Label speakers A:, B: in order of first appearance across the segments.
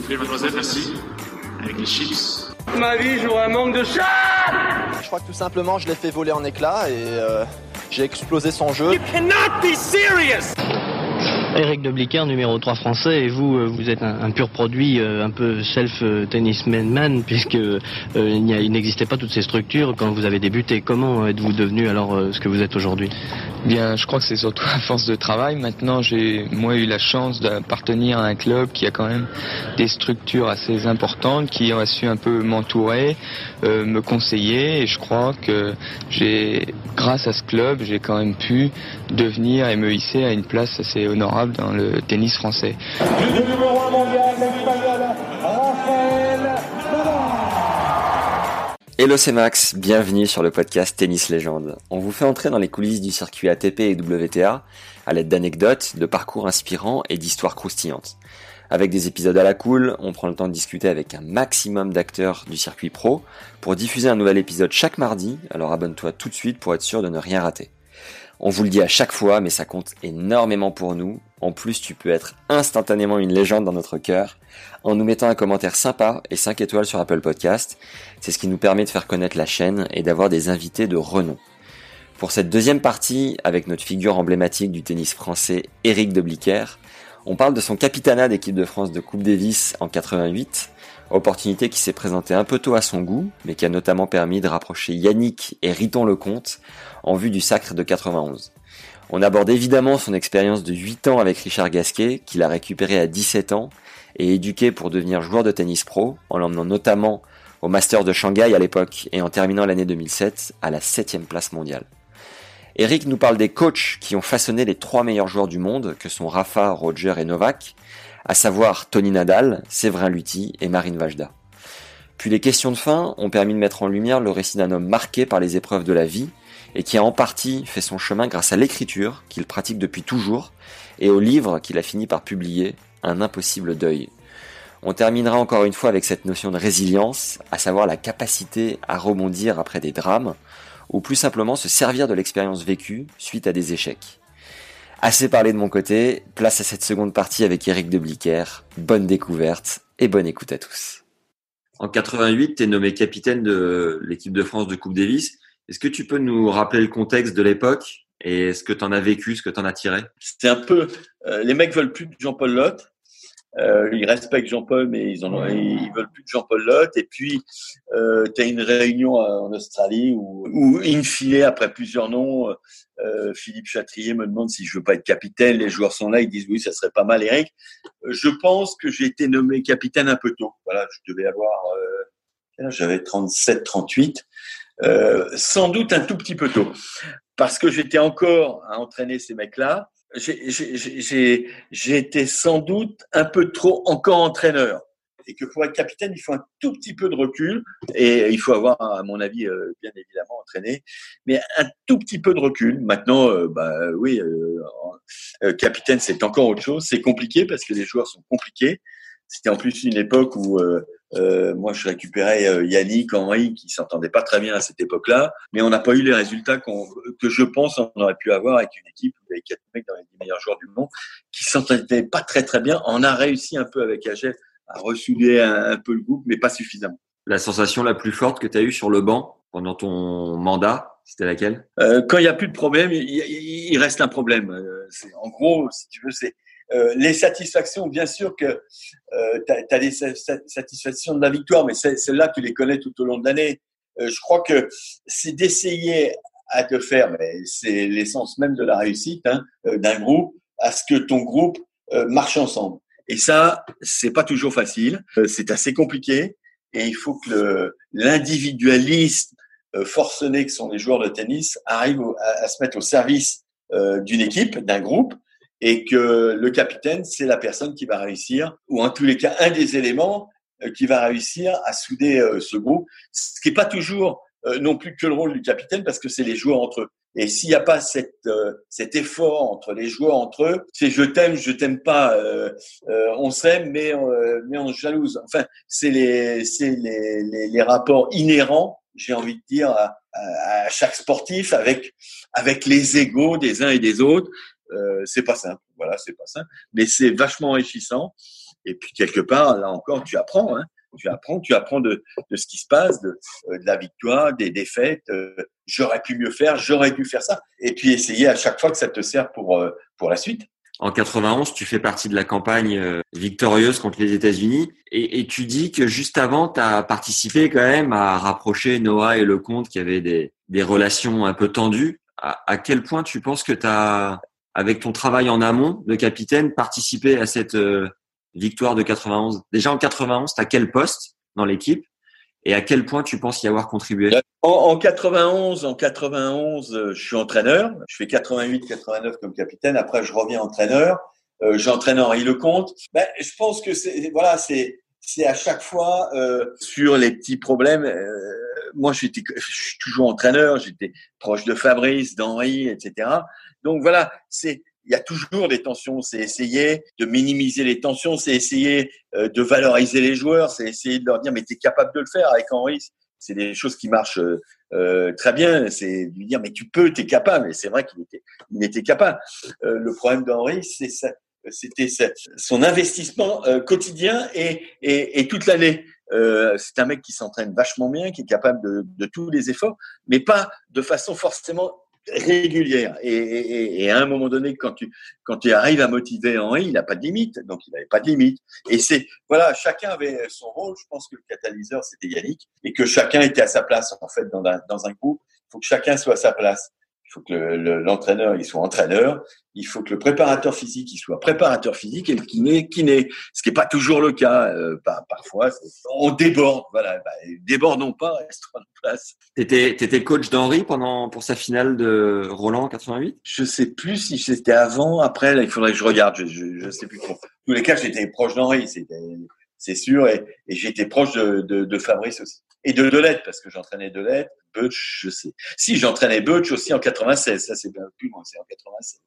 A: Vous plaît, mademoiselle, merci. Avec les chips.
B: Ma vie, j'aurai un manque de chat
C: Je crois que tout simplement, je l'ai fait voler en éclats et euh, j'ai explosé son jeu.
B: You cannot be serious
D: Eric de Blicker, numéro 3 français, et vous, euh, vous êtes un, pur produit, euh, un peu self-tennisman man, puisque euh, il n'existait pas toutes ces structures quand vous avez débuté. Comment êtes-vous devenu alors ce que vous êtes aujourd'hui?
E: Bien, je crois que c'est surtout à force de travail. Maintenant, j'ai moi eu la chance d'appartenir à un club qui a quand même des structures assez importantes, qui a su un peu m'entourer, me conseiller. Et je crois que grâce à ce club, j'ai quand même pu devenir et me hisser à une place assez honorable dans le tennis français.
B: Le numéro 1 mondial, l'espagnol, Raphaël
F: Hello c'est Max, bienvenue sur le podcast Tennis Légende. On vous fait entrer dans les coulisses du circuit ATP et WTA à l'aide d'anecdotes, de parcours inspirants et d'histoires croustillantes. Avec des épisodes à la cool, on prend le temps de discuter avec un maximum d'acteurs du circuit pro pour diffuser un nouvel épisode chaque mardi, alors abonne-toi tout de suite pour être sûr de ne rien rater. On vous le dit à chaque fois, mais ça compte énormément pour nous. En plus, tu peux être instantanément une légende dans notre cœur en nous mettant un commentaire sympa et 5 étoiles sur Apple Podcast. C'est ce qui nous permet de faire connaître la chaîne et d'avoir des invités de renom. Pour cette deuxième partie, avec notre figure emblématique du tennis français, Eric de Blicker, on parle de son capitanat d'équipe de France de Coupe Davis en 88, opportunité qui s'est présentée un peu tôt à son goût, mais qui a notamment permis de rapprocher Yannick et Riton Lecomte en vue du sacre de 91. On aborde évidemment son expérience de 8 ans avec Richard Gasquet, qu'il a récupéré à 17 ans et éduqué pour devenir joueur de tennis pro, en l'emmenant notamment au Masters de Shanghai à l'époque et en terminant l'année 2007 à la 7 place mondiale. Eric nous parle des coachs qui ont façonné les trois meilleurs joueurs du monde, que sont Rafa, Roger et Novak, à savoir Tony Nadal, Séverin Lutti et Marine Vajda. Puis les questions de fin ont permis de mettre en lumière le récit d'un homme marqué par les épreuves de la vie et qui a en partie fait son chemin grâce à l'écriture qu'il pratique depuis toujours et au livre qu'il a fini par publier, Un impossible deuil. On terminera encore une fois avec cette notion de résilience, à savoir la capacité à rebondir après des drames, ou plus simplement se servir de l'expérience vécue suite à des échecs. Assez parlé de mon côté, place à cette seconde partie avec Eric de Blicker. Bonne découverte et bonne écoute à tous. En 88, tu es nommé capitaine de l'équipe de France de Coupe Davis. Est-ce que tu peux nous rappeler le contexte de l'époque et ce que tu en as vécu, ce que tu en as tiré?
G: C'est un peu. euh, les mecs veulent plus de Jean-Paul Lotte. Euh, ils respectent Jean-Paul, mais ils en ont, ils veulent plus de Jean-Paul Lotte. Et puis, euh, tu as une réunion en Australie où, où, in fine, après plusieurs noms, euh, Philippe Chatrier me demande si je veux pas être capitaine. Les joueurs sont là, ils disent oui, ça serait pas mal, Eric. Euh, Je pense que j'ai été nommé capitaine un peu tôt. Voilà, je devais avoir, euh, j'avais? 37, 38. Euh, sans doute un tout petit peu tôt, parce que j'étais encore à entraîner ces mecs-là. J'ai- été sans doute un peu trop encore entraîneur. Et que pour être capitaine, il faut un tout petit peu de recul. Et il faut avoir, à mon avis, euh, bien évidemment entraîné, mais un tout petit peu de recul. Maintenant, euh, bah oui, euh, euh, capitaine, c'est encore autre chose. C'est compliqué parce que les joueurs sont compliqués. C'était en plus une époque où euh, moi je récupérais euh, Yannick, Henri, qui s'entendaient pas très bien à cette époque-là, mais on n'a pas eu les résultats qu'on- que je pense on aurait pu avoir avec une équipe où il y avait quatre mecs dans les dix meilleurs joueurs du monde qui s'entendaient pas très très bien. On a réussi un peu avec Agel à ressouder un, un peu le groupe, mais pas suffisamment.
F: La sensation la plus forte que tu as eue sur le banc pendant ton mandat, c'était laquelle?
G: Euh, quand il n'y a plus de problème, il, il- reste un problème. Euh, en gros, si tu veux, c'est euh, les satisfactions. Bien sûr que euh, tu as, des sa- sa- satisfactions de la victoire, mais celles-là, tu les connais tout au long de l'année. Euh, je crois que c'est d'essayer à te faire, mais c'est l'essence même de la réussite hein, euh, d'un groupe, à ce que ton groupe euh, marche ensemble. Et ça, c'est pas toujours facile. Euh, c'est assez compliqué. Et il faut que euh, forcenés que sont les joueurs de tennis arrivent au- à, à se mettre au service d'une équipe, d'un groupe, et que le capitaine, c'est la personne qui va réussir, ou en tous les cas, un des éléments euh, qui va réussir à souder euh, ce groupe, ce qui n'est pas toujours euh, non plus que le rôle du capitaine, parce que c'est les joueurs entre eux. Et s'il n'y a pas cette, cet effort entre les joueurs entre eux, c'est je t'aime, je t'aime pas, on s'aime, mais, mais on se jalouse. Enfin, c'est les, c'est les, les, rapports inhérents, j'ai envie de dire, à, à, chaque sportif avec, avec les égaux des uns et des autres. Euh, c'est pas simple, voilà, c'est pas simple, mais c'est vachement enrichissant. Et puis quelque part, là encore, tu apprends, hein, tu apprends, tu apprends de, de ce qui se passe, de, euh, la victoire, des défaites. Euh, j'aurais pu mieux faire, j'aurais dû faire ça. Et puis essayer à chaque fois que ça te sert pour pour la suite.
F: En 91, tu fais partie de la campagne victorieuse contre les États-Unis et, et, tu dis que juste avant, tu as participé quand même à rapprocher Noah et Lecomte qui avaient des, des relations un peu tendues. À, à quel point tu penses que tu as avec ton travail en amont de capitaine, participer à cette euh, victoire de 91 Déjà en 91, tu as quel poste dans l'équipe et à quel point tu penses y avoir contribué?
G: En, 91, en 91, euh, je suis entraîneur. Je fais 88, 89 comme capitaine. Après, je reviens entraîneur. Euh, J'entraîne Henri Lecomte. Ben, je pense que c'est voilà, c'est c'est à chaque fois euh, sur les petits problèmes. Euh, moi, j'étais, je suis toujours entraîneur. J'étais proche de Fabrice, d'Henri, etc. Donc voilà, c'est il y a toujours des tensions. C'est essayer de minimiser les tensions, c'est essayer euh, de valoriser les joueurs, c'est essayer de leur dire mais tu es capable de le faire avec Henri. C'est des choses qui marchent euh, euh très bien. C'est lui dire mais tu peux, tu es capable. Et c'est vrai qu'il était, il était capable. Euh, le problème d'Henri, c'est ça. C'était son investissement quotidien et, et, et toute l'année. Euh, c'est un mec qui s'entraîne vachement bien, qui est capable de, de, tous les efforts, mais pas de façon forcément régulière. Et, à un moment donné, quand tu, quand tu arrives à motiver Henri, il n'a pas de limite. Donc, il n'avait pas de limite. Et c'est, voilà, chacun avait son rôle. Je pense que le catalyseur, c'était Yannick. Et que chacun était à sa place, en fait, dans dans un groupe. Il faut que chacun soit à sa place. Il faut que l'entraîneur, il soit entraîneur. Il faut que le préparateur physique, il soit préparateur physique et le kiné, kiné. Ce qui n'est pas toujours le cas. Euh, parfois, on déborde. Voilà, bah, débordons pas, restons en place.
F: T'étais, étais coach d'Henri pendant pour sa finale de Roland 88
G: Je sais plus si c'était avant, après. Là, il faudrait que je regarde. Je, je, je sais plus. Trop. tous les cas, j'étais proche d'Henri. C'était c'est sûr. Et, et j'étais proche de, de, de, Fabrice aussi. Et de Delette, parce que j'entraînais Delette. Butch, je sais. Si, j'entraînais Butch aussi en 96. Ça, c'est bien plus loin, c'est en 96.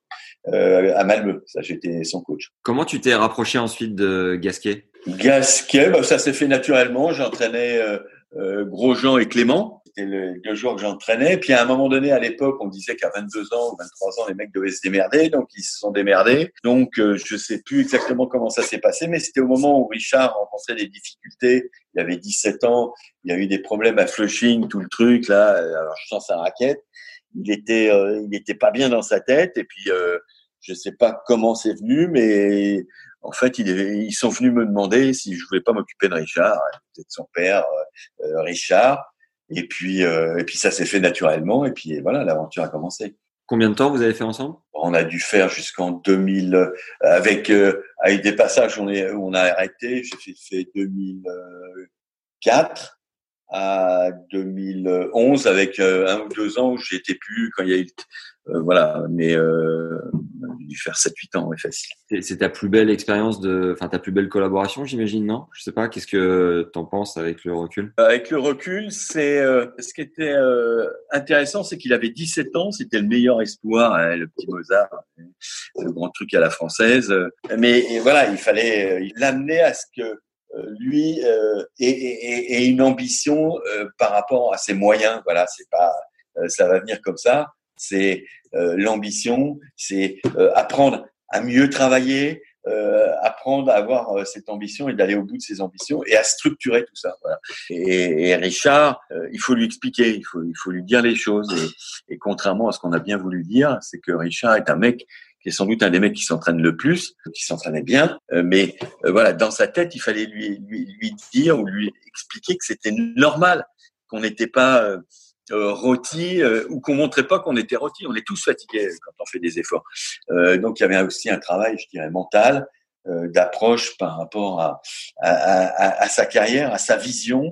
G: Euh, à Malmö. Ça, j'étais son coach.
F: Comment tu t'es rapproché ensuite de Gasquet?
G: Gasquet, bah, ça s'est fait naturellement. J'entraînais euh, euh, Grosjean et Clément c'était le deux jours que j'entraînais. Puis à un moment donné, à l'époque, on disait qu'à 22 ans ou 23 ans, les mecs devaient se démerder, donc ils se sont démerdés. Donc euh, je sais plus exactement comment ça s'est passé, mais c'était au moment où Richard rencontrait des difficultés. Il avait 17 ans, il y a eu des problèmes à Flushing, tout le truc là. Alors je sens sa raquette. Il était, euh, il était pas bien dans sa tête. Et puis euh, je sais pas comment c'est venu, mais en fait, ils, sont venus me demander si je voulais pas m'occuper de Richard, peut-être son père, euh, Richard. Et puis, euh, et puis ça s'est fait naturellement. Et puis voilà, l'aventure a commencé.
F: Combien de temps vous avez fait ensemble?
G: On a dû faire jusqu'en 2000, euh, avec euh, avec des passages où on, est, où on a arrêté. J'ai fait, fait 2004 à 2011 avec euh, un ou deux ans où j'étais plus quand il y a eu euh, voilà mais euh, j'ai dû faire 7 8 ans ouais facile.
F: C'est ta plus belle expérience de enfin ta plus belle collaboration j'imagine non? Je sais pas qu'est-ce que tu en penses avec le recul?
G: Avec le recul, c'est euh, ce qui était euh, intéressant c'est qu'il avait 17 ans, c'était le meilleur espoir hein, le petit Mozart, le grand truc à la française. Mais voilà, il fallait l'amener à ce que lui euh, ait, une ambition euh, par rapport à ses moyens. Voilà, c'est pas euh, ça va venir comme ça. C'est l'ambition, c'est apprendre à mieux travailler, apprendre à avoir cette ambition et d'aller au bout de ses ambitions et à structurer tout ça. Voilà. Et, et Richard, il faut lui expliquer, il faut, il faut lui dire les choses. Et, et contrairement à ce qu'on a bien voulu dire, c'est que Richard est un mec qui est sans doute un des mecs qui s'entraîne le plus, qui s'entraînait bien, euh, mais euh, voilà, dans sa tête, il fallait lui, lui, lui dire ou lui expliquer que c'était normal, qu'on n'était pas euh, euh rôti ou qu'on montrait pas qu'on était rôti. On est tous fatigués quand on fait des efforts. donc il y avait aussi un travail, je dirais, mental, d'approche par rapport à, à, à, à, sa carrière, à sa vision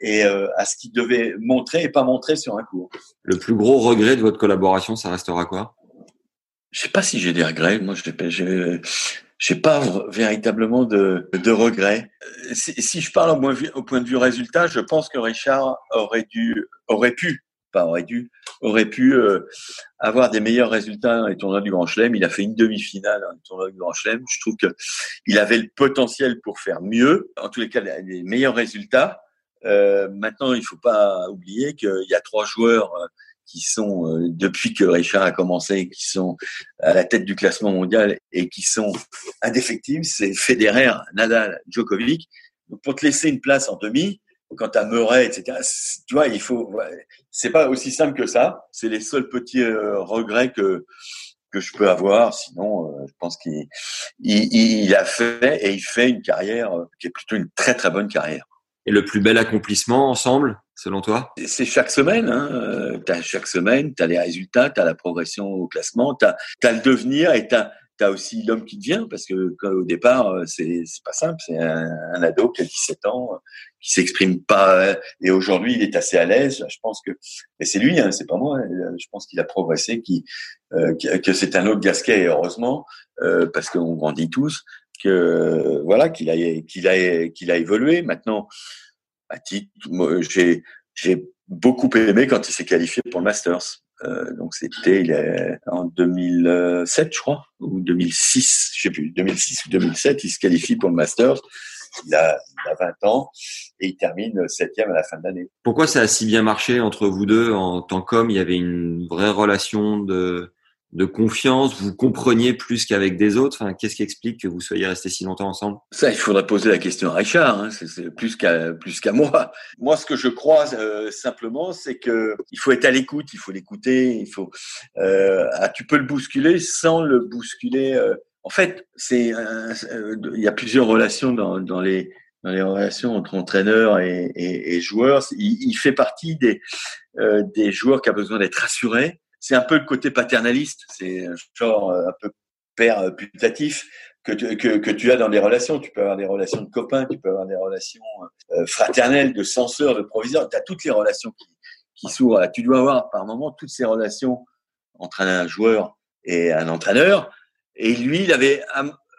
G: et à ce qu'il devait montrer et pas montrer sur un cours.
F: Le plus gros regret de votre collaboration, ça restera quoi?
G: Je sais pas si j'ai des regrets. Moi, je j'ai pas véritablement de, de regrets. Si, si, je parle au, au point de vue résultat, je pense que Richard aurait dû, aurait pu pas aurait dû, aurait pu euh, avoir des meilleurs résultats dans les tournois du Grand Chelem. Il a fait une demi-finale dans les tournois du Grand Chelem. Je trouve que il avait le potentiel pour faire mieux. En tous les cas, les meilleurs résultats. Euh, maintenant, il faut pas oublier qu'il y a trois joueurs euh, qui sont euh, depuis que Richard a commencé, qui sont à la tête du classement mondial et qui sont indéfectibles. C'est Federer, Nadal, Djokovic. Donc, pour te laisser une place en demi, quant à Murray, etc. Tu vois, il faut. C'est pas aussi simple que ça. C'est les seuls petits euh, regrets que que je peux avoir. Sinon, euh, je pense qu'il il, il, a fait et il fait une carrière euh, qui est plutôt une très très bonne carrière.
F: Et le plus bel accomplissement ensemble, selon toi?
G: C'est chaque semaine. Hein. As chaque semaine, tu as les résultats, tu as la progression au classement, tu as, le devenir et tu as, tu aussi l'homme qui devient parce que au départ euh, c'est c'est pas simple c'est un, un, ado qui a 17 ans euh, qui s'exprime pas euh, et aujourd'hui il est assez à l'aise je pense que et c'est lui hein, c'est pas moi hein, je pense qu'il a progressé qui euh, que c'est un autre Gasquet heureusement euh, parce qu'on grandit tous que voilà qu'il a qu'il a qu'il a évolué maintenant titre j'ai j'ai beaucoup aimé quand il s'est qualifié pour le Masters. Euh, donc c'était il est en 2007 je crois ou 2006 je sais plus 2006 ou 2007 il se qualifie pour le Masters. Il a, il a 20 ans et il termine septième à la fin de l'année.
F: Pourquoi ça a si bien marché entre vous deux en tant qu'homme? Il y avait une vraie relation de de confiance, vous compreniez plus qu'avec des autres. Enfin, qu'est-ce qui explique que vous soyez restés si longtemps ensemble?
G: Ça, il faudrait poser la question à Richard. Hein. C'est plus qu'à plus qu'à moi. Moi, ce que je crois euh, simplement, c'est que il faut être à l'écoute, il faut l'écouter, il faut. Euh, ah, tu peux le bousculer sans le bousculer. Euh. En fait, c'est euh, il y a plusieurs relations dans, dans les dans les relations entre entraîneur et, et, et. Il, il, fait partie des euh, des joueurs qui a besoin d'être rassuré c'est un peu le côté paternaliste, c'est genre un peu père putatif que tu, que, tu as dans des relations. Tu peux avoir des relations de copains, tu peux avoir des relations euh, fraternelles, de censeurs, de proviseurs. Tu as toutes les relations qui, qui s'ouvrent. Tu dois avoir par moment toutes ces relations entre un joueur et un entraîneur. Et lui, il avait,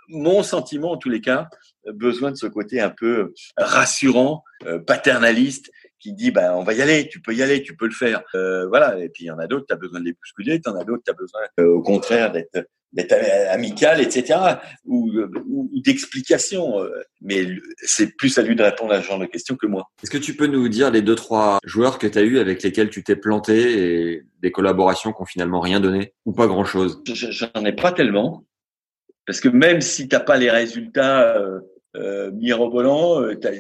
G: mon sentiment en tous les cas, besoin de ce côté un peu rassurant, euh, paternaliste, qui dit ben on va y aller, tu peux y aller, tu peux le faire. Euh, voilà. Et puis il y en a d'autres, tu as besoin de les bousculer, tu en as d'autres, tu as besoin euh, au contraire d'être d'être amical, etc. ou, ou, ou d'explication. Euh. Mais c'est plus à lui de répondre à ce genre de questions que moi.
F: Est-ce que tu peux nous dire les deux trois joueurs que tu as eu avec lesquels tu t'es planté et des collaborations qui ont finalement rien donné ou pas grand chose
G: J'en ai pas tellement parce que même si t'as pas les résultats euh, euh, mirobolants, euh, t'as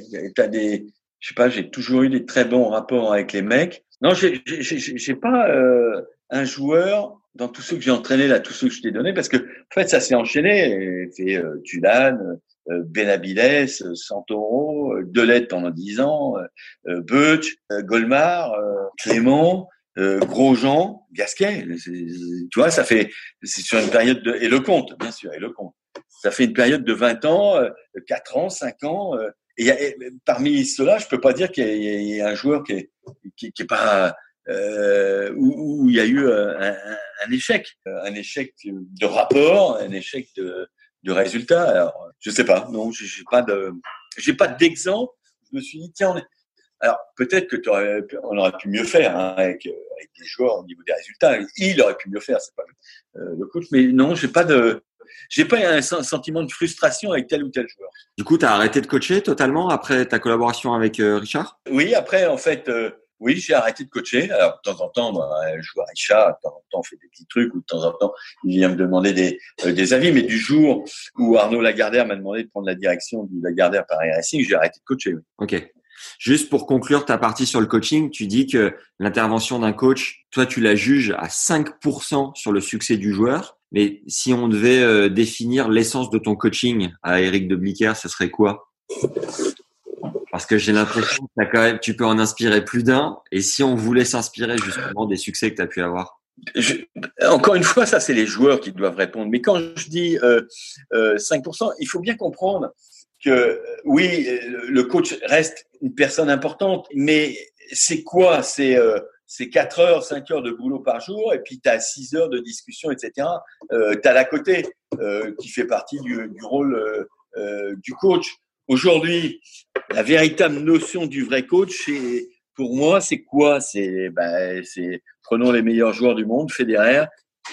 G: as des je sais pas, j'ai toujours eu des très bons rapports avec les mecs. Non, j'ai pas euh, un joueur dans tous ceux que j'ai entraînés là, tous ceux que je t'ai donnés, parce que en fait ça s'est enchaîné. C'est euh, Tulane, euh, Benabides, Santoro, euh, Delette pendant dix ans, euh, Butch, euh, Golmar, Clément, Grosjean, Gasquet. Tu vois, ça fait c'est sur une période de et le compte, bien sûr, et le compte. Ça fait une période de 20 ans, 4 ans, 5 ans. Et, parmi ceux-là, je peux pas dire qu'il y, y, a un joueur qui est, qui, est pas euh, où, il y a eu un, un, échec, un échec de rapport, un échec de, de résultat. Alors, je sais pas, non, j'ai pas de, j'ai pas d'exemple. Je me suis dit tiens, on est... alors peut-être que aurais, on aurait pu mieux faire hein, avec, avec des joueurs au niveau des résultats. Il aurait pu mieux faire, c'est pas euh, le coach, mais non, j'ai pas de, j'ai pas un sentiment de frustration avec tel ou tel joueur.
F: Du coup, tu as arrêté de coacher totalement après ta collaboration avec euh, Richard?
G: Oui, après, en fait, euh, oui, j'ai arrêté de coacher. Alors, de temps en temps, bah, je joue à Richard, de temps en temps, on fait des petits trucs, ou de temps en temps, il vient me demander des, euh, des avis. Mais du jour où Arnaud Lagardère m'a demandé de prendre la direction du Lagardère Paris Racing, j'ai arrêté de coacher. Oui.
F: Ok. Juste pour conclure ta partie sur le coaching, tu dis que l'intervention d'un coach, toi, tu la juges à 5% sur le succès du joueur. Mais si on devait euh, définir l'essence de ton coaching à Eric de Blicker, ce serait quoi? Parce que j'ai l'impression que quand même, tu peux en inspirer plus d'un. Et si on voulait s'inspirer justement des succès que tu as pu avoir?
G: Encore une fois, ça c'est les joueurs qui doivent répondre. Mais quand je dis euh, euh, 5%, il faut bien comprendre que oui, le coach reste une personne importante, mais c'est quoi? C'est euh, c'est 4 heures, 5 heures de boulot par jour, et puis tu as 6 heures de discussion, etc. Euh, tu as l'à côté euh, qui fait partie du, du rôle euh, euh, du coach. Aujourd'hui, la véritable notion du vrai coach, c'est pour moi, c'est quoi? C'est ben, prenons les meilleurs joueurs du monde, Federer,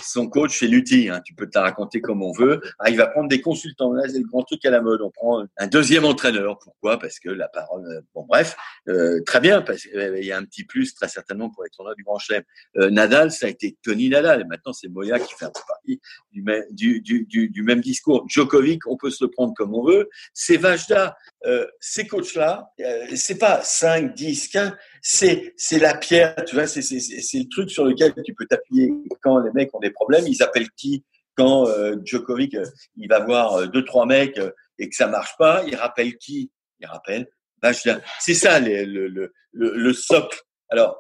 G: son coach, c'est l'outil. Hein. Tu peux te la raconter comme on veut. Ah, il va prendre des consultants. Là, c'est le grand truc à la mode. On prend un deuxième entraîneur. Pourquoi? Parce que la parole. euh, Bon, bref, euh, très bien. Parce qu'il y a un petit plus très certainement pour être tournoi du Grand Chelem. Euh, Nadal, ça a été Tony Nadal. Et maintenant, c'est Moya qui fait un peu partie du, même- discours. Djokovic, on peut se le prendre comme on veut. C'est Vajda. Euh, ces coachs-là, euh, c'est pas 5, 10, 15 c'est c'est la pierre, tu vois, c'est c'est c'est le truc sur lequel tu peux t'appuyer quand les mecs ont des problèmes. Ils appellent qui quand euh, Djokovic euh, il va voir euh, deux trois mecs euh, et que ça marche pas, il rappelle qui? Il rappelle Vajda. C'est ça le, le le le socle. Alors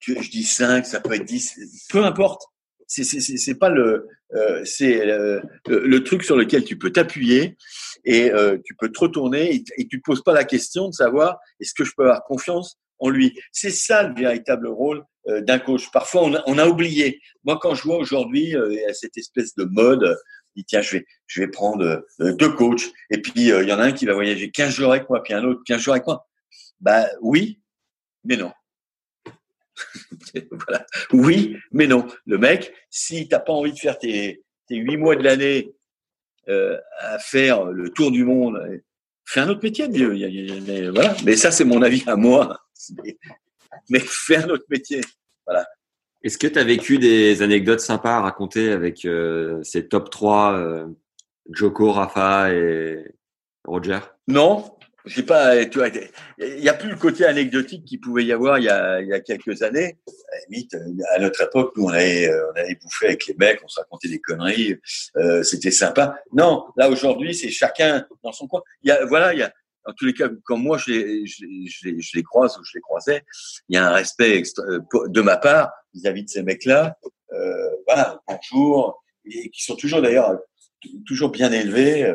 G: tu, je dis 5, ça peut être 10, peu importe. C'est c'est c'est pas le c'est le, le truc sur lequel tu peux t'appuyer et tu peux te retourner et, et tu te poses pas la question de savoir est-ce que je peux avoir confiance en lui. C'est ça le véritable rôle euh, d'un coach. Parfois, on a, oublié. Moi, quand je vois aujourd'hui euh, cette espèce de mode, dit tiens, je vais, je vais prendre euh, deux coachs, et puis il y en a un qui va voyager 15 jours avec moi, puis un autre 15 jours avec moi. Bah oui, mais non. Oui, mais non. Le mec, si t'as pas envie de faire tes, tes 8 mois de l'année à faire le tour du monde, fais un autre métier vieux. Mais voilà. Mais ça, c'est mon avis à moi. Mais, fais un autre métier.
F: Est-ce que tu as vécu des anecdotes sympas à raconter avec euh, ces top 3 euh, Joko, Rafa et Roger?
G: Non, j'ai pas. Tu vois, il y a plus le côté anecdotique qu'il pouvait y avoir il y a, il y a quelques années. À, notre époque, nous on allait, on allait bouffer avec les mecs, on se racontait des conneries, euh, c'était sympa. Non, là aujourd'hui, c'est chacun dans son coin. Il y a, voilà, il y a. En tous les cas, quand moi je les, je, je je les croise ou je les croisais, il y a un respect euh, de ma part vis-à-vis de ces mecs-là. Euh, voilà, bonjour, et qui sont toujours d'ailleurs toujours bien élevés.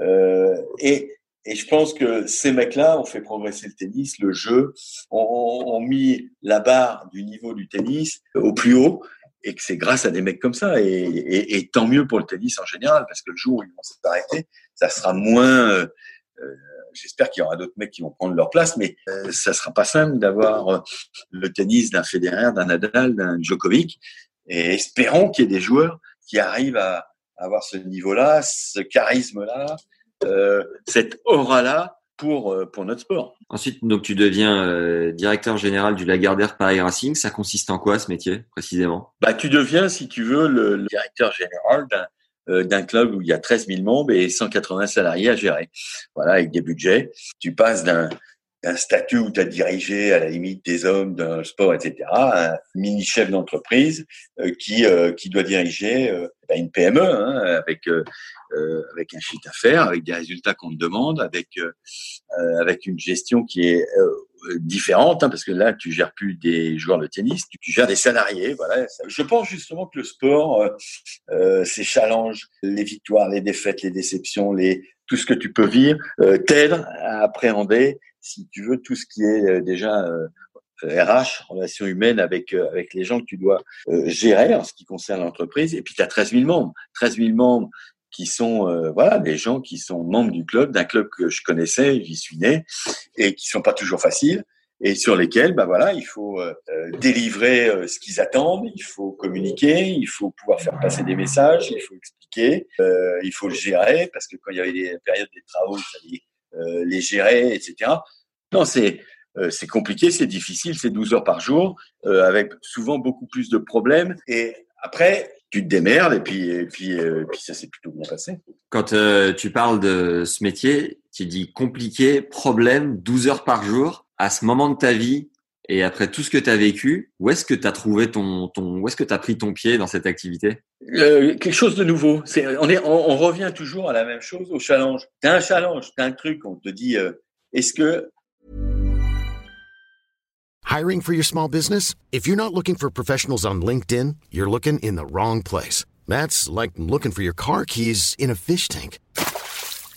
G: Euh, et, et je pense que ces mecs-là ont fait progresser le tennis, le jeu, ont, ont mis la barre du niveau du tennis au plus haut, et que c'est grâce à des mecs comme ça. Et, et, et tant mieux pour le tennis en général, parce que le jour où ils vont s'arrêter, ça sera moins. euh, euh, J'espère qu'il y aura d'autres mecs qui vont prendre leur place, mais euh, ça sera pas simple d'avoir euh, le tennis d'un Federer, d'un Nadal, d'un Djokovic. Et espérons qu'il y ait des joueurs qui arrivent à, à avoir ce niveau-là, ce charisme-là, euh, cette aura-là pour, euh, pour notre sport.
F: Ensuite, donc tu deviens euh, directeur général du Lagardère Paris Racing. Ça consiste en quoi ce métier précisément?
G: Bah, tu deviens, si tu veux, le, le directeur général d'un euh, d'un club où il y a 13 000 membres et 180 salariés à gérer. Voilà, avec des budgets. Tu passes d'un d'un statut où tu as dirigé à la limite des hommes le sport, etc., un mini chef d'entreprise euh, qui euh, qui doit diriger euh, bah, une PME hein, avec euh, euh, avec un chiffre d'affaires, avec des résultats qu'on te demande, avec avec une gestion qui est différente, hein, parce que là, tu gères plus des joueurs de tennis, tu, gères des salariés. Voilà. Je pense justement que le sport, ces challenges, les victoires, les défaites, les déceptions, les tout ce que tu peux vivre, t'aide à appréhender, si tu veux, tout ce qui est euh, déjà euh, RH, relations humaines avec euh, avec les gens que tu dois euh, gérer en ce qui concerne l'entreprise. Et puis tu as 13 000 membres, 13 000 membres qui sont euh, voilà des gens qui sont membres du club, d'un club que je connaissais, j'y suis né, et qui sont pas toujours faciles et sur lesquels bah voilà il faut euh, euh, délivrer euh, ce qu'ils attendent, il faut communiquer, il faut pouvoir faire passer des messages, il faut expliquer, euh, il faut le gérer parce que quand il y avait des périodes des travaux, il fallait euh, les gérer, etc. Non, c'est euh, c'est compliqué, c'est difficile, c'est 12 heures par jour, euh, avec souvent beaucoup plus de problèmes. Et après, tu te démerdes et puis et puis euh, puis ça s'est plutôt bien passé.
F: Quand euh, tu parles de ce métier, tu dis compliqué, problème, 12 heures par jour. À ce moment de ta vie et après tout ce que tu as vécu, où est-ce que tu as trouvé ton, ton où est-ce que tu as pris ton pied dans cette activité?
G: Euh, quelque chose de nouveau. C'est on est on, on revient toujours à la même chose, au challenge. T'as un challenge, t'as un truc, on te dit euh, est-ce que
H: Hiring for your small business? If you're not looking for professionals on LinkedIn, you're looking in the wrong place. That's like looking for your car keys in a fish tank.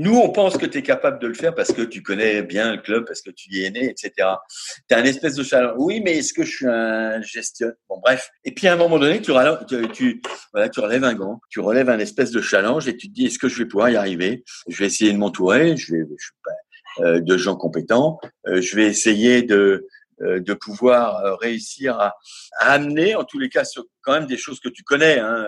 G: Nous, on pense que tu es capable de le faire parce que tu connais bien le club, parce que tu y es né, etc. Tu as un espèce de challenge. Oui, mais est-ce que je suis un gestionnaire? Bon, bref. Et puis, à un moment donné, tu, tu, tu, voilà, tu relèves un gant, tu relèves un espèce de challenge et tu te dis, est-ce que je vais pouvoir y arriver? Je vais essayer de m'entourer, je vais, je euh, de gens compétents. Euh, je vais essayer de, euh, de pouvoir euh, réussir à, à, amener, en tous les cas, quand même des choses que tu connais. Hein.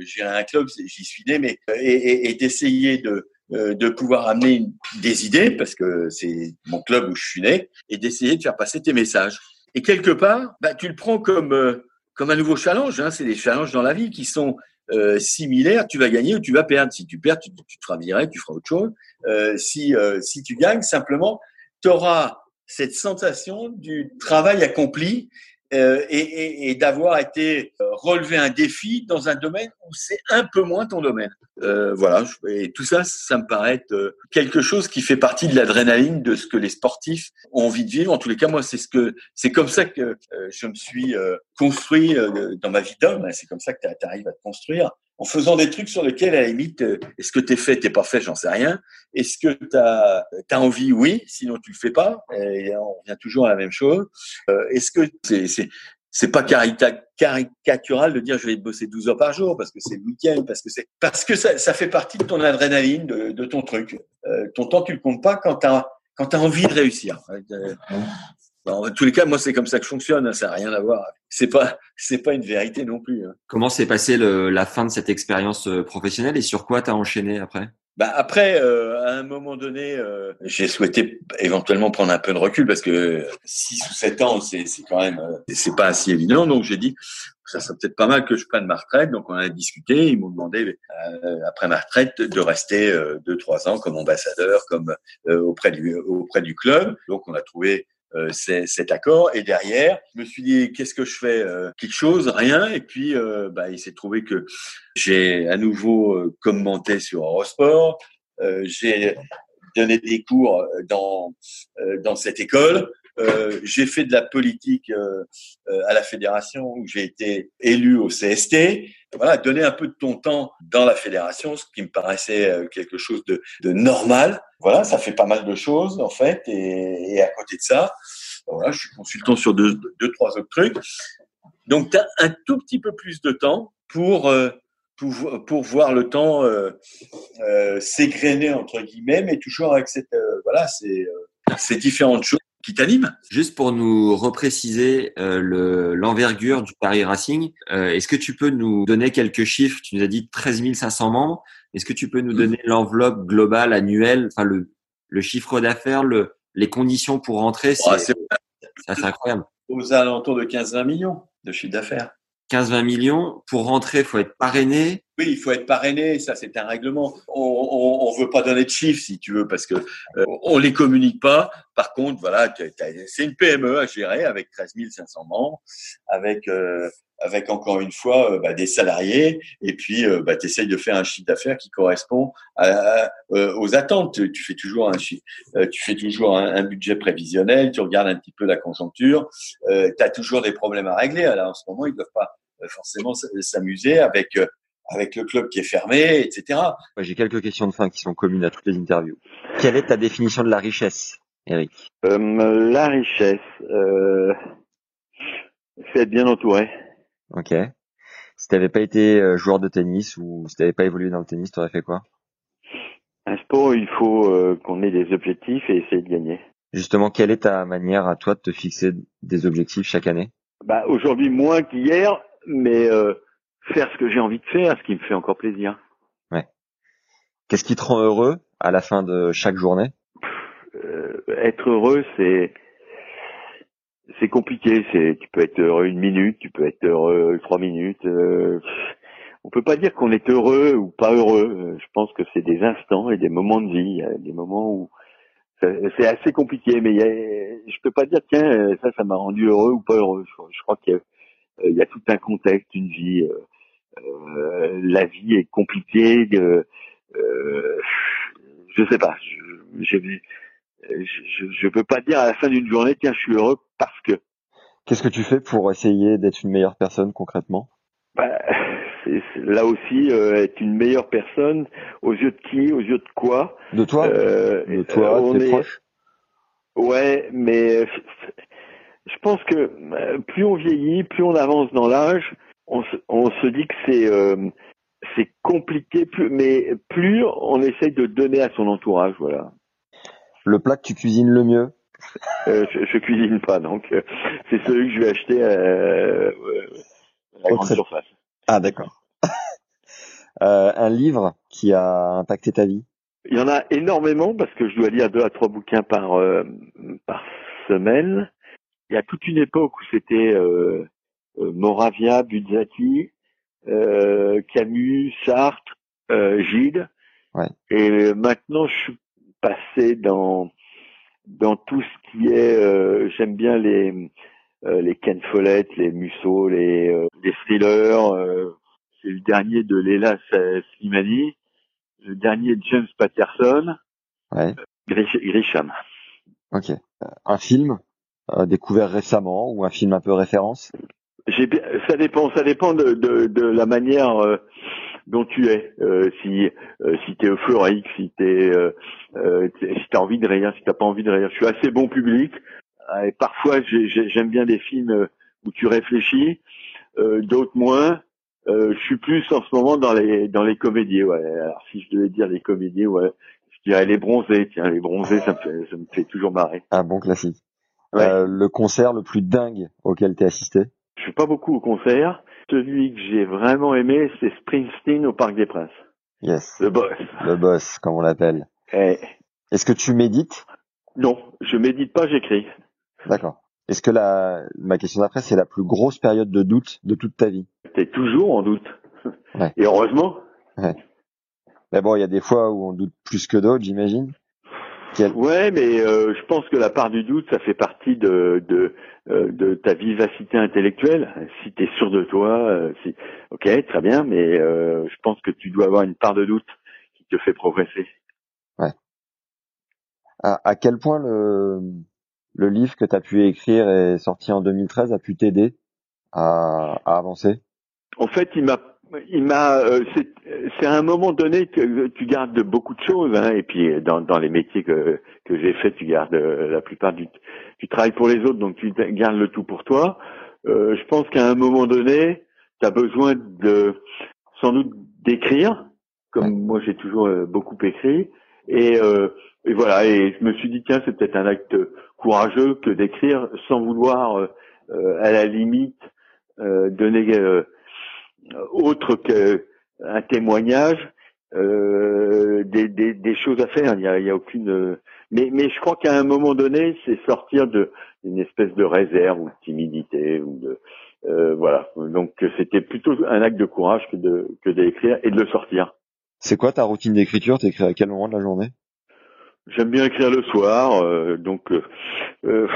G: J'ai un club, j'y suis né, mais et, et, et d'essayer de euh, de pouvoir amener des idées, parce que c'est mon club où je suis né, et d'essayer de faire passer tes messages. Et quelque part, bah, tu le prends comme, euh, comme un nouveau challenge. Hein. C'est des challenges dans la vie qui sont euh, similaires. Tu vas gagner ou tu vas perdre. Si tu perds, tu, tu te tu feras autre chose. Euh, si, si tu gagnes, simplement, tu auras cette sensation du travail accompli euh, et, et, et d'avoir été euh, relevé un défi dans un domaine où c'est un peu moins ton domaine. Euh, voilà, et tout ça, ça me paraît être euh, quelque chose qui fait partie de l'adrénaline de ce que les sportifs ont envie de vivre. En tous les cas, moi, c'est ce que c'est comme ça que je me suis construit dans ma vie d'homme. C'est comme ça que tu arrives à te construire en faisant des trucs sur lesquels, à la limite, est-ce que t'es fait, t'es pas fait, j'en sais rien. Est-ce que t'as as envie? Oui, sinon tu le fais pas. Et on revient toujours à la même chose. Euh, est-ce que c'est c'est c'est pas caricatural de dire je vais bosser 12 heures par jour parce que c'est le week-end, parce que c'est parce que ça, ça fait partie de ton adrénaline, de, de ton truc. Euh, ton temps, tu le comptes pas quand t'as quand t'as envie de réussir. Euh, en tous les cas, moi, c'est comme ça que je fonctionne. Hein, ça n'a rien à voir. C'est pas, c'est pas une vérité non plus. Hein.
F: Comment s'est passée la fin de cette expérience euh, professionnelle et sur quoi tu as enchaîné après?
G: Bah après, euh, à un moment donné, euh, j'ai souhaité éventuellement prendre un peu de recul parce que 6 ou 7 ans, c'est quand même, c'est pas assez évident. Donc j'ai dit, ça serait peut-être pas mal que je prenne ma retraite. Donc on a discuté. Ils m'ont demandé après ma retraite de rester deux trois ans comme ambassadeur, comme auprès du auprès du club. Donc on a trouvé euh, cet accord. Et derrière, je me suis dit, qu'est-ce que je fais euh, Quelque chose, rien. Et puis, euh, bah, il s'est trouvé que j'ai à nouveau commenté sur Eurosport. j'ai donné des cours dans dans cette école. Euh, j'ai fait de la politique euh, à la fédération où j'ai été élu au CST. Voilà, donner un peu de ton temps dans la fédération, ce qui me paraissait quelque chose de, de normal. Voilà, ça fait pas mal de choses en fait. Et, et à côté de ça, voilà, je suis consultant sur deux, deux trois autres trucs. Donc, tu as un tout petit peu plus de temps pour euh, pour, pour voir le temps euh, euh, s'égrener entre guillemets, mais toujours avec cette euh, voilà, euh, ces différentes choses qui.
F: Juste pour nous repréciser le l'envergure du Paris Racing, est-ce que tu peux nous donner quelques chiffres? Tu nous as dit 13 500 membres. Est-ce que tu peux nous donner l'enveloppe globale annuelle, enfin le, le chiffre d'affaires, le, les conditions pour rentrer
G: oh,
F: C'est c'est incroyable.
G: Aux alentours de 15-20 millions de chiffre d'affaires.
F: 15-20 millions. Pour rentrer, il faut être parrainé.
G: Oui, il faut être parrainé. Ça, c'est un règlement. On ne veut pas donner de chiffres, si tu veux, parce que euh, on les communique pas. Par contre, voilà, c'est une PME à gérer avec 13 500 membres, avec euh, avec encore une fois euh, bah, des salariés, et puis euh, bah, tu essayes de faire un chiffre d'affaires qui correspond à, euh, aux attentes. Tu fais toujours un chiffre, tu fais toujours un, budget prévisionnel, tu regardes un petit peu la conjoncture, tu as toujours des problèmes à régler. Alors en ce moment, ils ne doivent pas forcément s'amuser avec avec le club qui est fermé, etc.
F: J'ai quelques questions de fin qui sont communes à toutes les interviews. Quelle est ta définition de la richesse, Eric?
I: La richesse, c'est être bien entouré.
F: Ok. Si t'avais pas été euh, joueur de tennis ou si t'avais pas évolué dans le tennis, t'aurais fait quoi?
I: Un sport, il faut euh, qu'on ait des objectifs et essayer de gagner.
F: Justement, quelle est ta manière à toi de te fixer des objectifs chaque année?
I: Bah aujourd'hui moins qu'hier, mais euh, faire ce que j'ai envie de faire, ce qui me fait encore plaisir.
F: Ouais. Qu'est-ce qui te rend heureux à la fin de chaque journée?
I: Être heureux, c'est c'est compliqué. C'est, tu peux être heureux une minute, tu peux être heureux trois minutes. Euh, on peut pas dire qu'on est heureux ou pas heureux. Je pense que c'est des instants et des moments de vie, des moments où c'est assez compliqué. Mais je peux pas dire tiens ça, ça m'a rendu heureux ou pas heureux. Je, crois qu'il y, a tout un contexte, une vie. Euh, la vie est compliquée. euh, je sais pas. Je, je, je, peux pas dire à la fin d'une journée, tiens, je suis heureux parce que.
F: Qu'est-ce que tu fais pour essayer d'être une meilleure personne concrètement?
I: Bah, c'est, Là aussi, euh, être une meilleure personne, aux yeux de qui, aux yeux de quoi?
F: De toi? Euh, De toi, de tes est... proches?
I: Ouais, mais je pense que euh, plus on vieillit, plus on avance dans l'âge, on, on se dit que c'est euh, c'est compliqué, plus, mais plus on essaye de donner à son entourage, voilà.
F: Le plat que tu cuisines le mieux?
I: Euh, je, je, cuisine pas, donc euh, c'est celui que je vais acheter euh, à la grande surface.
F: Ah d'accord. un livre qui a impacté ta vie?
I: Il y en a énormément parce que je dois lire deux à trois bouquins par par semaine. Il y a toute une époque où c'était Moravia, Buzzati, Camus, Sartre, Gide.
F: Ouais.
I: Et maintenant, je suis passé dans dans tout ce qui est euh, j'aime bien les euh, les Ken Follett, les Musso, les euh, les thrillers. Euh, c'est le dernier de Leila Slimani, le dernier de James Patterson,
F: ouais.
I: Grisham.
F: Ok. Un film découvert récemment ou un film un peu référence?
I: Ça dépend, ça dépend de, de, de la manière dont tu es. Euh, si euh, si t'es euphorique, si t'es euh, euh si t'as envie de rire, si t'as pas envie de rire. Je suis assez bon public. Et parfois j'aime bien des films où tu réfléchis, d'autres moins. je suis plus en ce moment dans les dans les comédies. Ouais. Alors si je devais dire les comédies, ouais, je dirais les bronzés. Tiens, les bronzés, ça me fait ça me fait toujours marrer.
F: Un bon classique. Ouais. le concert le plus dingue auquel t'es assisté?
I: Je suis pas beaucoup au concert celui que j'ai vraiment aimé, c'est Springsteen au Parc des Princes.
F: Yes.
I: Le boss.
F: Le boss, comme on l'appelle.
I: Eh.
F: Est-ce que tu médites?
I: Non, je médite pas, j'écris.
F: D'accord. Est-ce que la, ma question d'après, c'est la plus grosse période de doute de toute ta vie?
I: T'es toujours en doute.
F: Ouais.
I: Et heureusement.
F: Ouais. Mais bon, il y a des fois où on doute plus que d'autres, j'imagine.
I: Ouais, mais euh, je pense que la part du doute, ça fait partie de de, euh, de ta vivacité intellectuelle. Si tu es sûr de toi, euh, si... ok, très bien, mais je pense que tu dois avoir une part de doute qui te fait progresser.
F: Ouais. À, à quel point le le livre que tu as pu écrire et sorti en 2013 a pu t'aider à, à avancer?
I: En fait, il m'a il m'a euh, c'est à un moment donné que tu gardes beaucoup de choses hein, et puis dans, dans les métiers que que j'ai fait tu gardes euh, la plupart du tu travailles pour les autres donc tu gardes le tout pour toi. Euh, je pense qu'à un moment donné tu as besoin de sans doute d'écrire comme moi j'ai toujours euh, beaucoup écrit. Et, et voilà et je me suis dit tiens c'est peut-être un acte courageux que d'écrire sans vouloir à la limite donner autre qu'un témoignage, euh, des, des, des, choses à faire. Il y a, il y a aucune. Mais, mais je crois qu'à un moment donné, c'est sortir de une espèce de réserve ou de timidité ou de euh, voilà. Donc c'était plutôt un acte de courage que de que d'écrire et de le sortir.
F: C'est quoi ta routine d'écriture? T'écris à quel moment de la journée?
I: J'aime bien écrire le soir, euh, donc euh, euh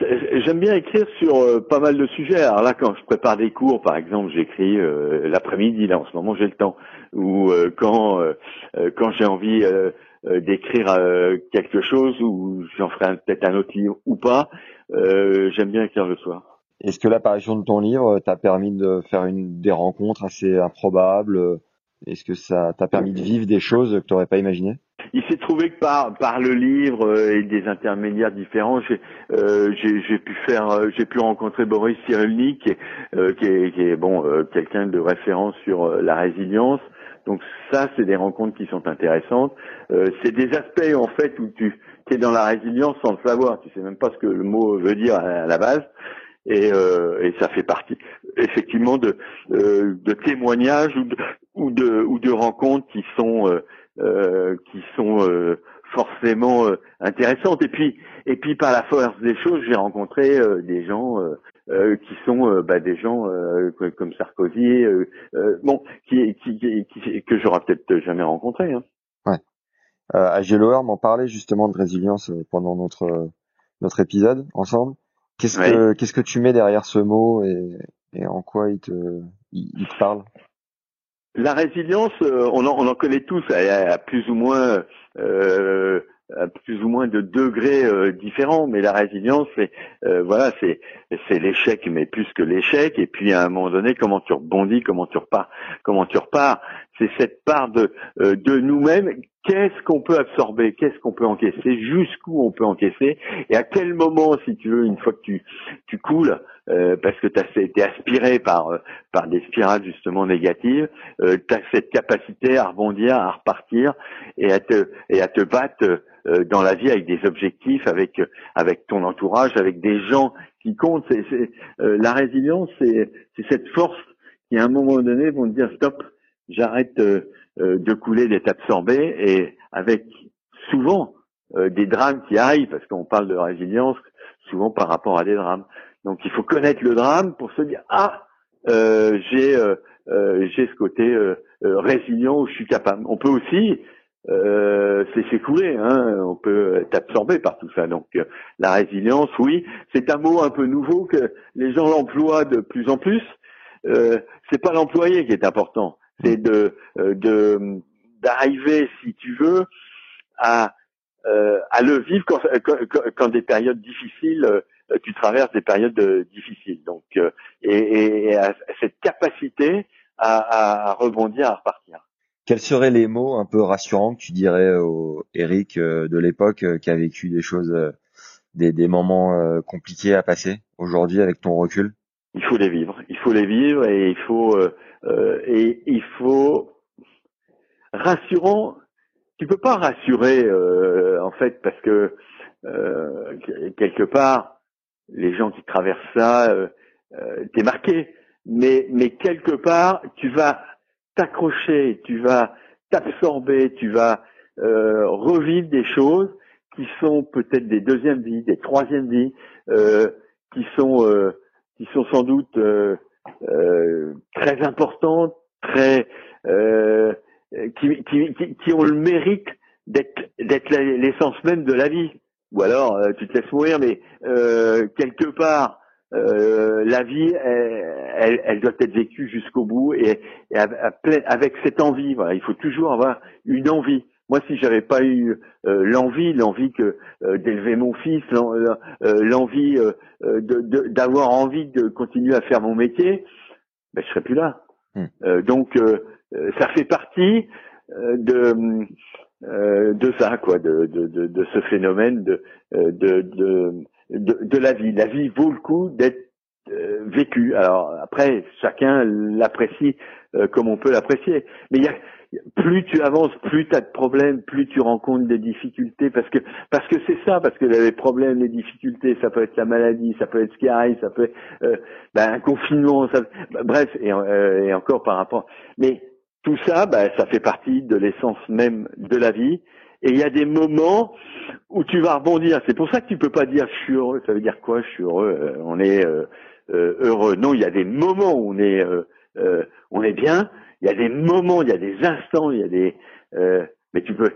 I: J'aime bien écrire sur euh, pas mal de sujets. Alors là, quand je prépare des cours, par exemple, j'écris euh, l'après-midi. Là, en ce moment, j'ai le temps. Ou euh, quand quand j'ai envie d'écrire quelque chose, ou j'en ferai peut-être un autre livre ou pas, j'aime bien écrire le soir.
F: Est-ce que l'apparition de ton livre t'a permis de faire une des rencontres assez improbables? Est-ce que ça t'a permis de vivre des choses que tu n'aurais pas imaginées?
I: Il s'est trouvé que par par le livre euh, et des intermédiaires différents, j'ai euh, pu faire, euh, j'ai pu rencontrer Boris Cyrulnik, qui est, qui est, qui est bon quelqu'un de référence sur la résilience. Donc ça, c'est des rencontres qui sont intéressantes. c'est des aspects en fait où tu es dans la résilience sans le savoir. Tu sais même pas ce que le mot veut dire à, la base. Et, et, ça fait partie effectivement de, de témoignages ou de, ou de, ou de rencontres qui sont euh, qui sont euh, forcément euh, intéressantes. Et puis, et puis par la force des choses, j'ai rencontré des gens qui sont bah, des gens comme Sarkozy, bon, qui, qui, qui, que j'aurais peut-être jamais rencontré. Hein.
F: Ouais. Euh, m'en parlait justement de résilience pendant notre notre épisode ensemble. Qu'est-ce que qu'est-ce que tu mets derrière ce mot et, et en quoi il te il te parle?
I: La résilience, on en, on en connaît tous à, plus ou moins euh, à plus ou moins de degrés euh, différents, mais la résilience, c'est euh, voilà, c'est c'est l'échec, mais plus que l'échec. Et puis à un moment donné, comment tu rebondis, comment tu repars, comment tu repars. C'est cette part de euh, de nous-mêmes. Qu'est-ce qu'on peut absorber? Qu'est-ce qu'on peut encaisser? Jusqu'où on peut encaisser? Et à quel moment, si tu veux, une fois que tu tu coules, parce que tu as été aspiré par par des spirales justement négatives, tu as cette capacité à rebondir, à repartir et à te et à te battre euh, dans la vie avec des objectifs, avec avec ton entourage, avec des gens qui comptent. C'est, euh, la résilience, c'est, c'est cette force qui à un moment donné vont te dire stop, j'arrête euh, de couler, d'être absorbé, et avec souvent des drames qui arrivent, parce qu'on parle de résilience souvent par rapport à des drames. Donc il faut connaître le drame pour se dire ah j'ai j'ai ce côté résilient où je suis capable. On peut aussi euh, c'est s'écouler, hein, on peut être absorbé par tout ça. Donc euh, la résilience, oui, c'est un mot un peu nouveau que les gens l'emploient de plus en plus. Euh, c'est pas l'employé qui est important, c'est de euh, de d'arriver, si tu veux, à à le vivre quand, quand, quand des périodes difficiles, tu traverses des périodes difficiles. Donc et, et à cette capacité à, à rebondir, à repartir.
F: Quels seraient les mots un peu rassurants que tu dirais au Eric euh, de l'époque euh, qui a vécu des choses, euh, des, des moments compliqués à passer aujourd'hui avec ton recul?
I: Il faut les vivre. Il faut les vivre et il faut euh, et il faut rassurant. Tu peux pas rassurer en fait parce que quelque part les gens qui traversent ça, euh, t'es marqué. Mais mais quelque part tu vas t'accrocher, tu vas t'absorber, tu vas euh, revivre des choses qui sont peut-être des deuxièmes vies, des troisièmes vies, euh, qui sont euh, qui sont sans doute euh, euh, très importantes, très qui, qui, qui, qui, ont le mérite d'être d'être l'essence même de la vie. Ou alors tu te laisses mourir, mais quelque part euh, la vie, elle, elle, doit être vécue jusqu'au bout et, avec cette envie. Voilà, il faut toujours avoir une envie. Moi, si j'avais pas eu euh, l'envie, l'envie que euh, d'élever mon fils, l'envie d'avoir envie de continuer à faire mon métier, ben, je serais plus là. Hmm. donc, ça fait partie de de ça, quoi, de, de, de, ce phénomène de, de, de, la vie. La vie vaut le coup d'être euh, vécue. Alors après, chacun l'apprécie euh, comme on peut l'apprécier. Mais il y a, plus tu avances, plus tu as de problèmes, plus tu rencontres des difficultés, parce que parce que c'est ça, parce que les problèmes, les difficultés, ça peut être la maladie, ça peut être ce qui arrive, ça peut être euh, ben, un confinement, ça, ben, bref, et, et, encore par rapport. Mais tout ça, ben, ça fait partie de l'essence même de la vie. Et il y a des moments où tu vas rebondir. C'est pour ça que tu peux pas dire je suis heureux. Ça veut dire quoi Je suis heureux. Euh, on est euh, euh, heureux? Non, il y a des moments où on est on est bien. Il y a des moments, il y a des instants, il y a des. mais tu peux.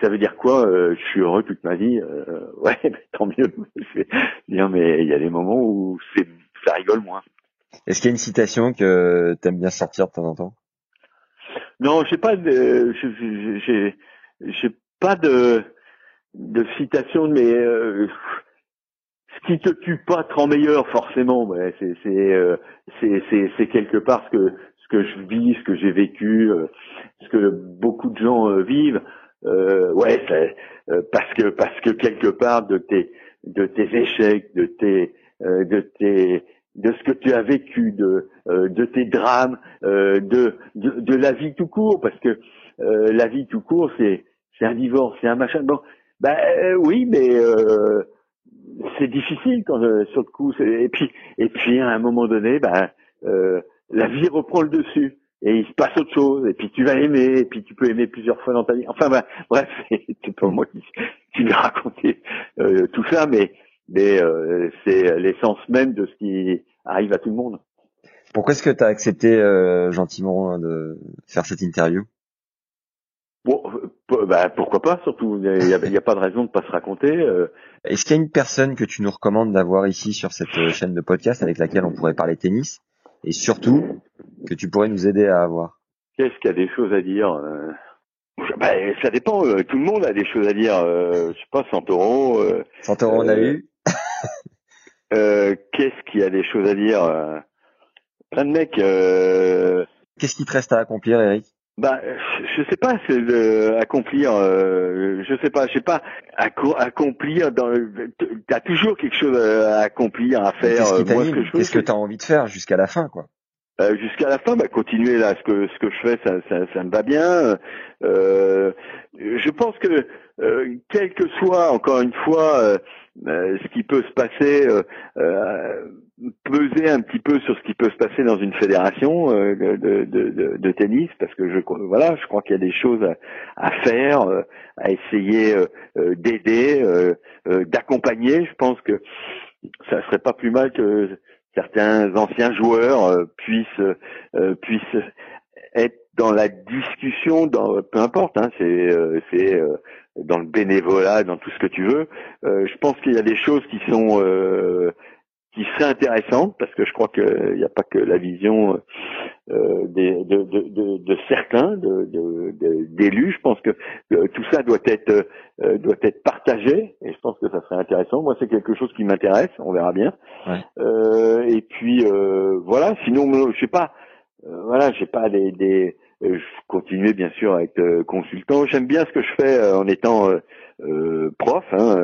I: Ça veut dire quoi Je suis heureux toute ma vie. ouais, tant mieux. Bien, mais il y a des moments où c'est ça rigole moins.
F: Est-ce qu'il y a une citation que tu aimes bien sortir de temps en temps?
I: Non, j'ai pas. J'ai j'ai pas de, de citation, mais euh, ce qui te tue pas te rend meilleur forcément. Ouais, c'est euh, c'est c'est quelque part ce que ce que je vis, ce que j'ai vécu, euh, ce que beaucoup de gens vivent. ouais, parce que parce que quelque part de tes de tes échecs, de tes de tes de ce que tu as vécu, de de tes drames, de, de, de la vie tout court, parce que la vie tout court, c'est c'est un divorce, c'est un machin. Ben euh, oui, mais euh, c'est difficile quand euh, sur le coup. Et puis, et puis à un moment donné, ben euh, la vie reprend le dessus et il se passe autre chose. Et puis tu vas aimer, et puis tu peux aimer plusieurs fois dans ta vie. Enfin, ben, bref, c'est pas moi qui, qui vais raconter tout ça, mais mais c'est l'essence même de ce qui arrive à tout le monde.
F: Pourquoi est-ce que tu as accepté gentiment de faire cette interview?
I: Bon, bah, pourquoi pas, surtout, il n'y a, a, pas de raison de pas se raconter. Euh.
F: Est-ce qu'il y a une personne que tu nous recommandes d'avoir ici sur cette euh, chaîne de podcast avec laquelle on pourrait parler tennis? Et surtout que tu pourrais nous aider à avoir
I: Qu'est-ce qu'il y a des choses à dire euh, bah, Ça dépend. euh, tout le monde a des choses à dire. Euh, je sais pas, Santoro. Euh,
F: Santoro, on a
I: Euh,
F: eu.
I: euh, Qu'est-ce qu'il y a des choses à dire Plein de mecs. Euh,
F: Qu'est-ce qui te reste à accomplir, Eric?
I: Bah, je sais pas, c'est accomplir. Euh, je sais pas, je sais pas acco- accomplir. Dans, t'as toujours quelque chose à accomplir, à faire.
F: Qu'est-ce
I: Euh, Moi, ce
F: t'anime
I: que je
F: Qu'est-ce que
I: c'est-
F: tu as envie de faire jusqu'à la fin, quoi?
I: Euh, jusqu'à la fin, bah, continuer là, ce que ce que je fais, ça, ça, ça me va bien. Euh, je pense que euh, quel que soit, encore une fois, euh, euh, ce qui peut se passer, euh, euh, peser un petit peu sur ce qui peut se passer dans une fédération euh, de, de, de, tennis, parce que je voilà, je crois qu'il y a des choses à, à faire, euh, à essayer euh, euh, d'aider, euh, euh, d'accompagner. Je pense que ça serait pas plus mal que certains anciens joueurs puissent puissent être dans la discussion, dans peu importe, hein, c'est c'est dans le bénévolat, dans tout ce que tu veux. Je pense qu'il y a des choses qui sont qui seraient intéressantes parce que je crois qu'il n'y a pas que la vision euh, des, de, de, de, de certains, de, de- de- d'élus. Je pense que euh, tout ça doit être euh, doit être partagé et je pense que ça serait intéressant. Moi, c'est quelque chose qui m'intéresse. On verra bien.
F: Ouais.
I: Euh, et puis euh, voilà. Sinon, je sais pas. euh, voilà, j'ai pas des, des je continuais bien sûr à être consultant. J'aime bien ce que je fais en étant euh, euh, prof, hein,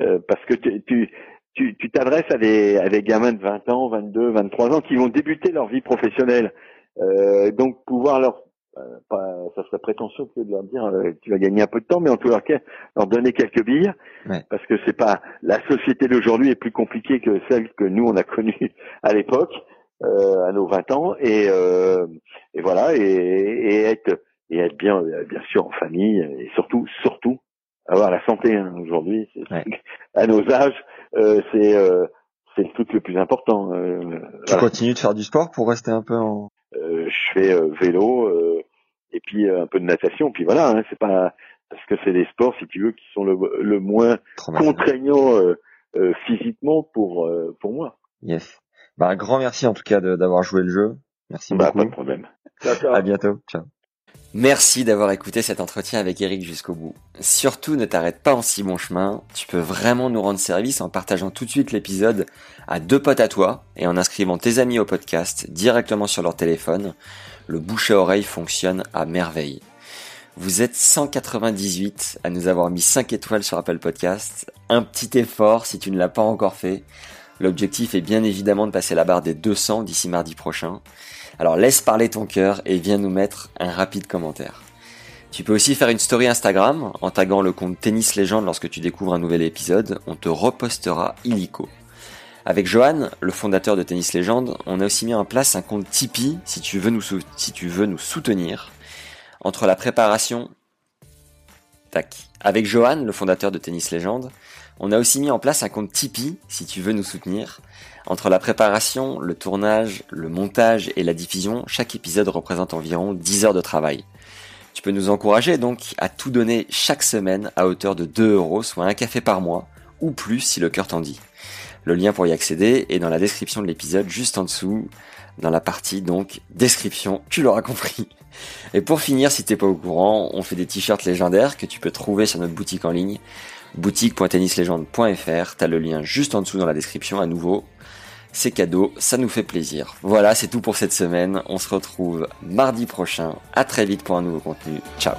I: euh, parce que tu tu tu tu t'adresses à des à des gamins de 20 ans, 22, 23 ans qui vont débuter leur vie professionnelle. Euh, donc pouvoir leur euh, pas, ça serait prétentieux que de leur dire euh, tu vas gagner un peu de temps, mais en tout cas leur donner quelques billes,
F: Ouais.
I: parce que c'est pas la société d'aujourd'hui est plus compliquée que celle que nous on a connue à l'époque, euh, à nos 20 ans, et, euh, et voilà, et, et être et être bien bien sûr en famille, et surtout surtout avoir la santé hein, aujourd'hui,
F: Ouais.
I: à nos âges, euh, c'est euh, c'est le truc le plus important. euh,
F: Tu
I: voilà.
F: continues de faire du sport pour rester un peu en...
I: Euh, je fais euh, vélo euh, et puis euh, un peu de natation. Puis voilà, hein, c'est pas parce que c'est des sports, si tu veux, qui sont le, le moins contraignants euh, euh, physiquement pour euh, pour moi.
F: Yes. Bah, un grand merci en tout cas d'avoir joué le jeu. Merci
I: Bah, pas
F: beaucoup.
I: de problème. Ciao, ciao.
F: À bientôt. Ciao.
J: Merci d'avoir écouté cet entretien avec Eric jusqu'au bout. Surtout ne t'arrête pas en si bon chemin, tu peux vraiment nous rendre service en partageant tout de suite l'épisode à deux potes à toi et en inscrivant tes amis au podcast directement sur leur téléphone. Le bouche à oreille fonctionne à merveille. Vous êtes 198 à nous avoir mis 5 étoiles sur Apple Podcast. Un petit effort si tu ne l'as pas encore fait. L'objectif est bien évidemment de passer la barre des 200 d'ici mardi prochain. Alors laisse parler ton cœur et viens nous mettre un rapide commentaire. Tu peux aussi faire une story Instagram en taguant le compte Tennis Légende lorsque tu découvres un nouvel épisode, on te repostera illico. Avec Johan, le fondateur de Tennis Légende, on a aussi mis en place un compte Tipeee si tu veux nous, si tu veux nous soutenir. Entre la préparation... Tac. Avec Johan, le fondateur de Tennis Légende, on a aussi mis en place un compte Tipeee si tu veux nous soutenir. Entre la préparation, le tournage, le montage et la diffusion, chaque épisode représente environ 10 heures de travail. Tu peux nous encourager donc à tout donner chaque semaine à hauteur de 2 euros, soit un café par mois, ou plus si le cœur t'en dit. Le lien pour y accéder est dans la description de l'épisode juste en dessous, dans la partie donc description, tu l'auras compris. Et pour finir, si t'es pas au courant, on fait des t-shirts légendaires que tu peux trouver sur notre boutique en ligne, boutique.tennislegende.fr, t'as le lien juste en dessous dans la description à nouveau. C'est cadeau, ça nous fait plaisir. Voilà, c'est tout pour cette semaine. On se retrouve mardi prochain. À très vite pour un nouveau contenu. Ciao.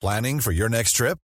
K: Planning for your next trip?